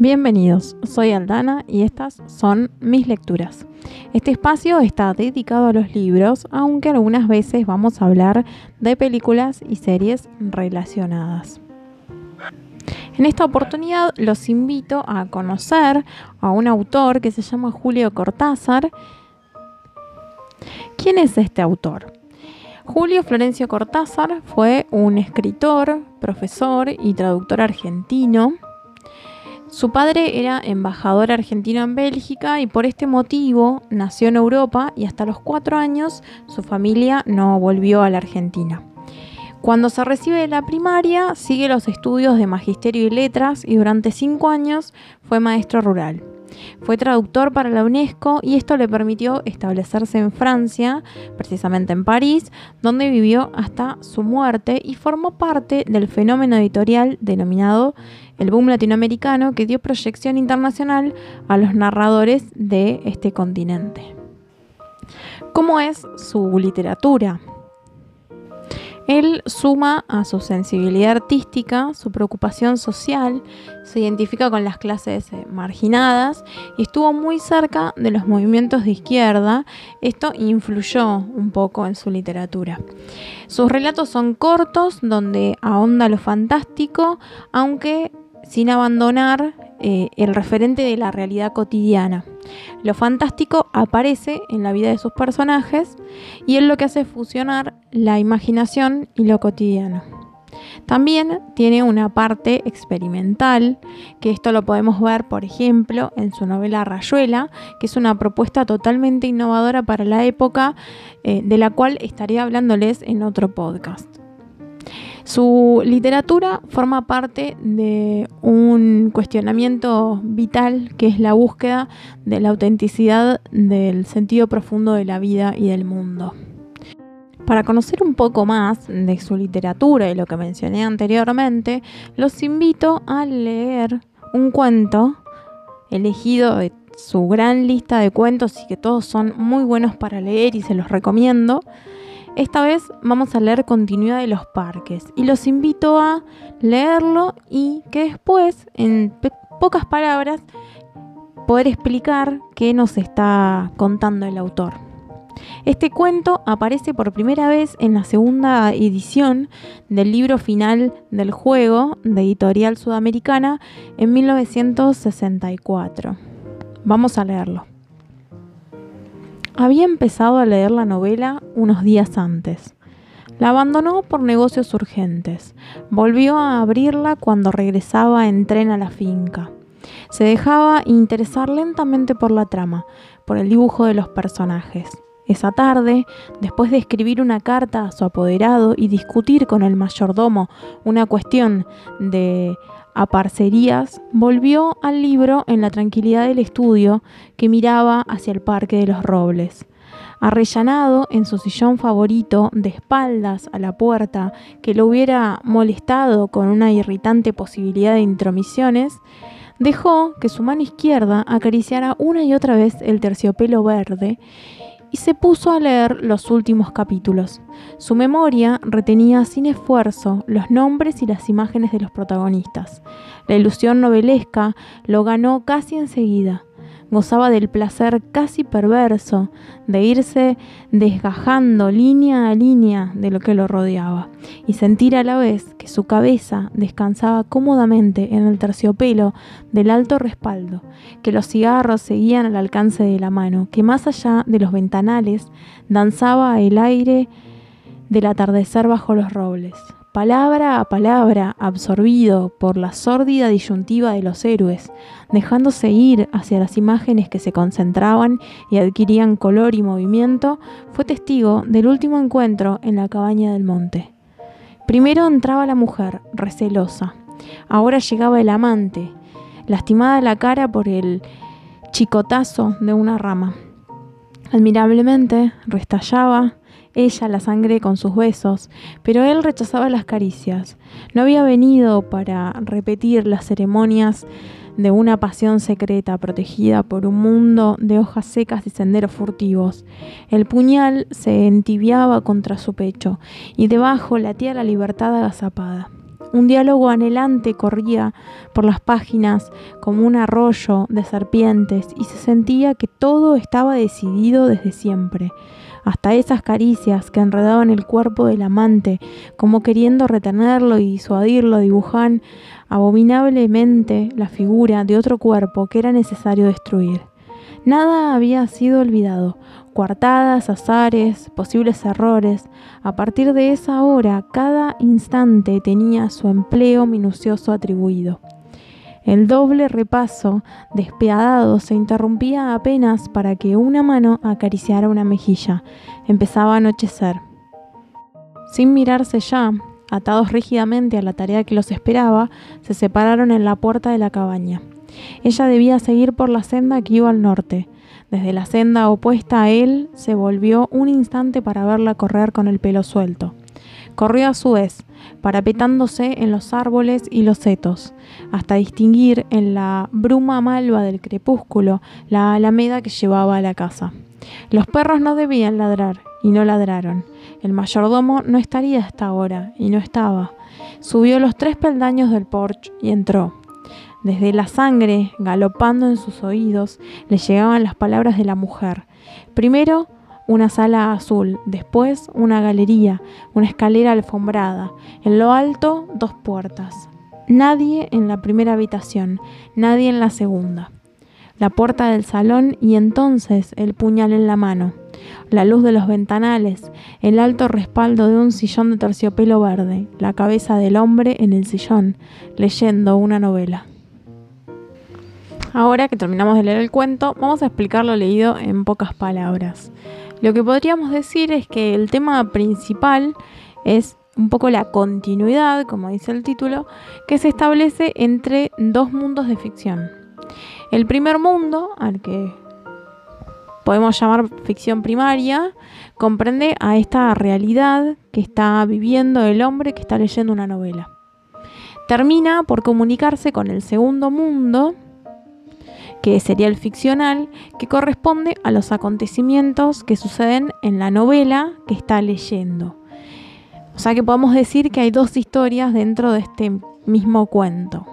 Bienvenidos, soy Aldana y estas son mis lecturas. Este espacio está dedicado a los libros, aunque algunas veces vamos a hablar de películas y series relacionadas. En esta oportunidad los invito a conocer a un autor que se llama Julio Cortázar. ¿Quién es este autor? Julio Florencio Cortázar fue un escritor, profesor y traductor argentino su padre era embajador argentino en Bélgica y por este motivo nació en Europa y hasta los cuatro años su familia no volvió a la Argentina. Cuando se recibe de la primaria, sigue los estudios de magisterio y letras y durante cinco años fue maestro rural. Fue traductor para la UNESCO y esto le permitió establecerse en Francia, precisamente en París, donde vivió hasta su muerte y formó parte del fenómeno editorial denominado el boom latinoamericano que dio proyección internacional a los narradores de este continente. ¿Cómo es su literatura? Él suma a su sensibilidad artística, su preocupación social, se identifica con las clases eh, marginadas y estuvo muy cerca de los movimientos de izquierda. Esto influyó un poco en su literatura. Sus relatos son cortos, donde ahonda lo fantástico, aunque sin abandonar eh, el referente de la realidad cotidiana. Lo fantástico aparece en la vida de sus personajes y él lo que hace es fusionar la imaginación y lo cotidiano. También tiene una parte experimental, que esto lo podemos ver, por ejemplo, en su novela Rayuela, que es una propuesta totalmente innovadora para la época, eh, de la cual estaré hablándoles en otro podcast. Su literatura forma parte de un cuestionamiento vital que es la búsqueda de la autenticidad del sentido profundo de la vida y del mundo. Para conocer un poco más de su literatura y lo que mencioné anteriormente, los invito a leer un cuento elegido de su gran lista de cuentos y que todos son muy buenos para leer y se los recomiendo, esta vez vamos a leer Continuidad de los Parques y los invito a leerlo y que después, en pocas palabras, poder explicar qué nos está contando el autor. Este cuento aparece por primera vez en la segunda edición del libro final del juego de Editorial Sudamericana en 1964. Vamos a leerlo. Había empezado a leer la novela unos días antes. La abandonó por negocios urgentes. Volvió a abrirla cuando regresaba en tren a la finca. Se dejaba interesar lentamente por la trama, por el dibujo de los personajes. Esa tarde, después de escribir una carta a su apoderado y discutir con el mayordomo una cuestión de a parcerías, volvió al libro en la tranquilidad del estudio que miraba hacia el Parque de los Robles. Arrellanado en su sillón favorito, de espaldas a la puerta que lo hubiera molestado con una irritante posibilidad de intromisiones, dejó que su mano izquierda acariciara una y otra vez el terciopelo verde y se puso a leer los últimos capítulos. Su memoria retenía sin esfuerzo los nombres y las imágenes de los protagonistas. La ilusión novelesca lo ganó casi enseguida gozaba del placer casi perverso de irse desgajando línea a línea de lo que lo rodeaba y sentir a la vez que su cabeza descansaba cómodamente en el terciopelo del alto respaldo, que los cigarros seguían al alcance de la mano, que más allá de los ventanales danzaba el aire del atardecer bajo los robles palabra a palabra, absorbido por la sórdida disyuntiva de los héroes, dejándose ir hacia las imágenes que se concentraban y adquirían color y movimiento, fue testigo del último encuentro en la cabaña del monte. Primero entraba la mujer, recelosa. Ahora llegaba el amante, lastimada la cara por el chicotazo de una rama. Admirablemente restallaba ella la sangre con sus besos, pero él rechazaba las caricias. No había venido para repetir las ceremonias de una pasión secreta protegida por un mundo de hojas secas y senderos furtivos. El puñal se entibiaba contra su pecho y debajo latía la libertad agazapada. Un diálogo anhelante corría por las páginas como un arroyo de serpientes y se sentía que todo estaba decidido desde siempre. Hasta esas caricias que enredaban el cuerpo del amante, como queriendo retenerlo y disuadirlo, dibujaban abominablemente la figura de otro cuerpo que era necesario destruir. Nada había sido olvidado, coartadas, azares, posibles errores. A partir de esa hora, cada instante tenía su empleo minucioso atribuido. El doble repaso despiadado se interrumpía apenas para que una mano acariciara una mejilla. Empezaba a anochecer. Sin mirarse ya, atados rígidamente a la tarea que los esperaba, se separaron en la puerta de la cabaña. Ella debía seguir por la senda que iba al norte. Desde la senda opuesta a él se volvió un instante para verla correr con el pelo suelto. Corrió a su vez, parapetándose en los árboles y los setos, hasta distinguir en la bruma malva del crepúsculo la alameda que llevaba a la casa. Los perros no debían ladrar, y no ladraron. El mayordomo no estaría hasta ahora, y no estaba. Subió los tres peldaños del porche y entró. Desde la sangre, galopando en sus oídos, le llegaban las palabras de la mujer. Primero, una sala azul, después una galería, una escalera alfombrada, en lo alto dos puertas. Nadie en la primera habitación, nadie en la segunda. La puerta del salón y entonces el puñal en la mano, la luz de los ventanales, el alto respaldo de un sillón de terciopelo verde, la cabeza del hombre en el sillón, leyendo una novela. Ahora que terminamos de leer el cuento, vamos a explicar lo leído en pocas palabras. Lo que podríamos decir es que el tema principal es un poco la continuidad, como dice el título, que se establece entre dos mundos de ficción. El primer mundo, al que podemos llamar ficción primaria, comprende a esta realidad que está viviendo el hombre que está leyendo una novela. Termina por comunicarse con el segundo mundo, que sería el ficcional, que corresponde a los acontecimientos que suceden en la novela que está leyendo. O sea que podemos decir que hay dos historias dentro de este mismo cuento.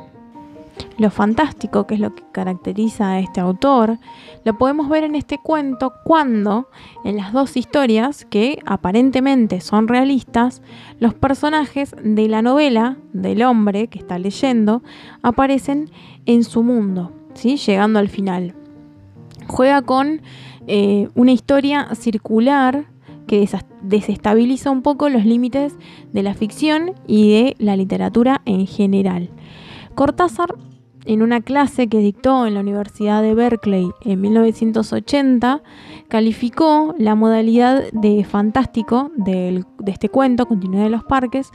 Lo fantástico, que es lo que caracteriza a este autor, lo podemos ver en este cuento cuando en las dos historias, que aparentemente son realistas, los personajes de la novela del hombre que está leyendo aparecen en su mundo llegando al final. Juega con eh, una historia circular que desestabiliza un poco los límites de la ficción y de la literatura en general. Cortázar, en una clase que dictó en la Universidad de Berkeley en 1980, calificó la modalidad de fantástico de este cuento, Continuidad de los Parques,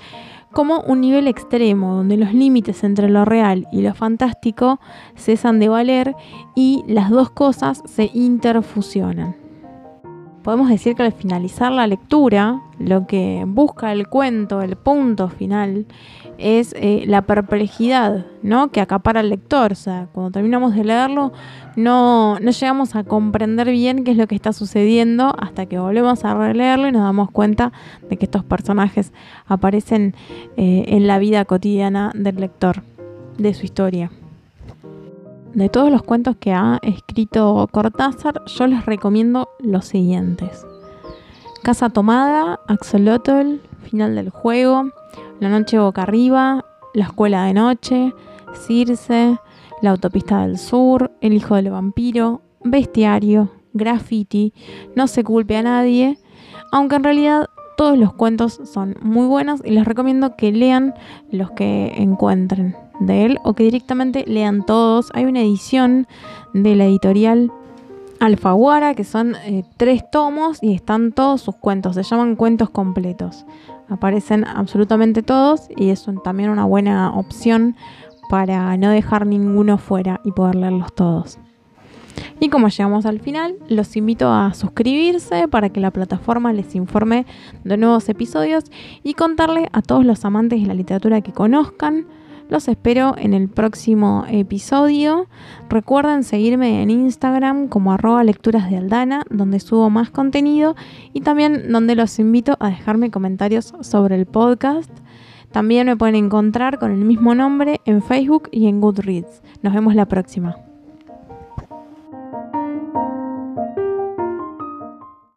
como un nivel extremo donde los límites entre lo real y lo fantástico cesan de valer y las dos cosas se interfusionan. Podemos decir que al finalizar la lectura, lo que busca el cuento, el punto final, es eh, la perplejidad ¿no? que acapara al lector. O sea, cuando terminamos de leerlo, no, no llegamos a comprender bien qué es lo que está sucediendo hasta que volvemos a releerlo y nos damos cuenta de que estos personajes aparecen eh, en la vida cotidiana del lector, de su historia. De todos los cuentos que ha escrito Cortázar, yo les recomiendo los siguientes. Casa Tomada, Axolotl, Final del Juego, la noche boca arriba, La escuela de noche, Circe, La autopista del sur, El hijo del vampiro, Bestiario, Graffiti, No se culpe a nadie, aunque en realidad todos los cuentos son muy buenos y les recomiendo que lean los que encuentren de él o que directamente lean todos. Hay una edición de la editorial Alfaguara que son eh, tres tomos y están todos sus cuentos, se llaman cuentos completos aparecen absolutamente todos y es también una buena opción para no dejar ninguno fuera y poder leerlos todos. Y como llegamos al final, los invito a suscribirse para que la plataforma les informe de nuevos episodios y contarle a todos los amantes de la literatura que conozcan los espero en el próximo episodio. Recuerden seguirme en Instagram como arroba lecturas de Aldana, donde subo más contenido y también donde los invito a dejarme comentarios sobre el podcast. También me pueden encontrar con el mismo nombre en Facebook y en Goodreads. Nos vemos la próxima.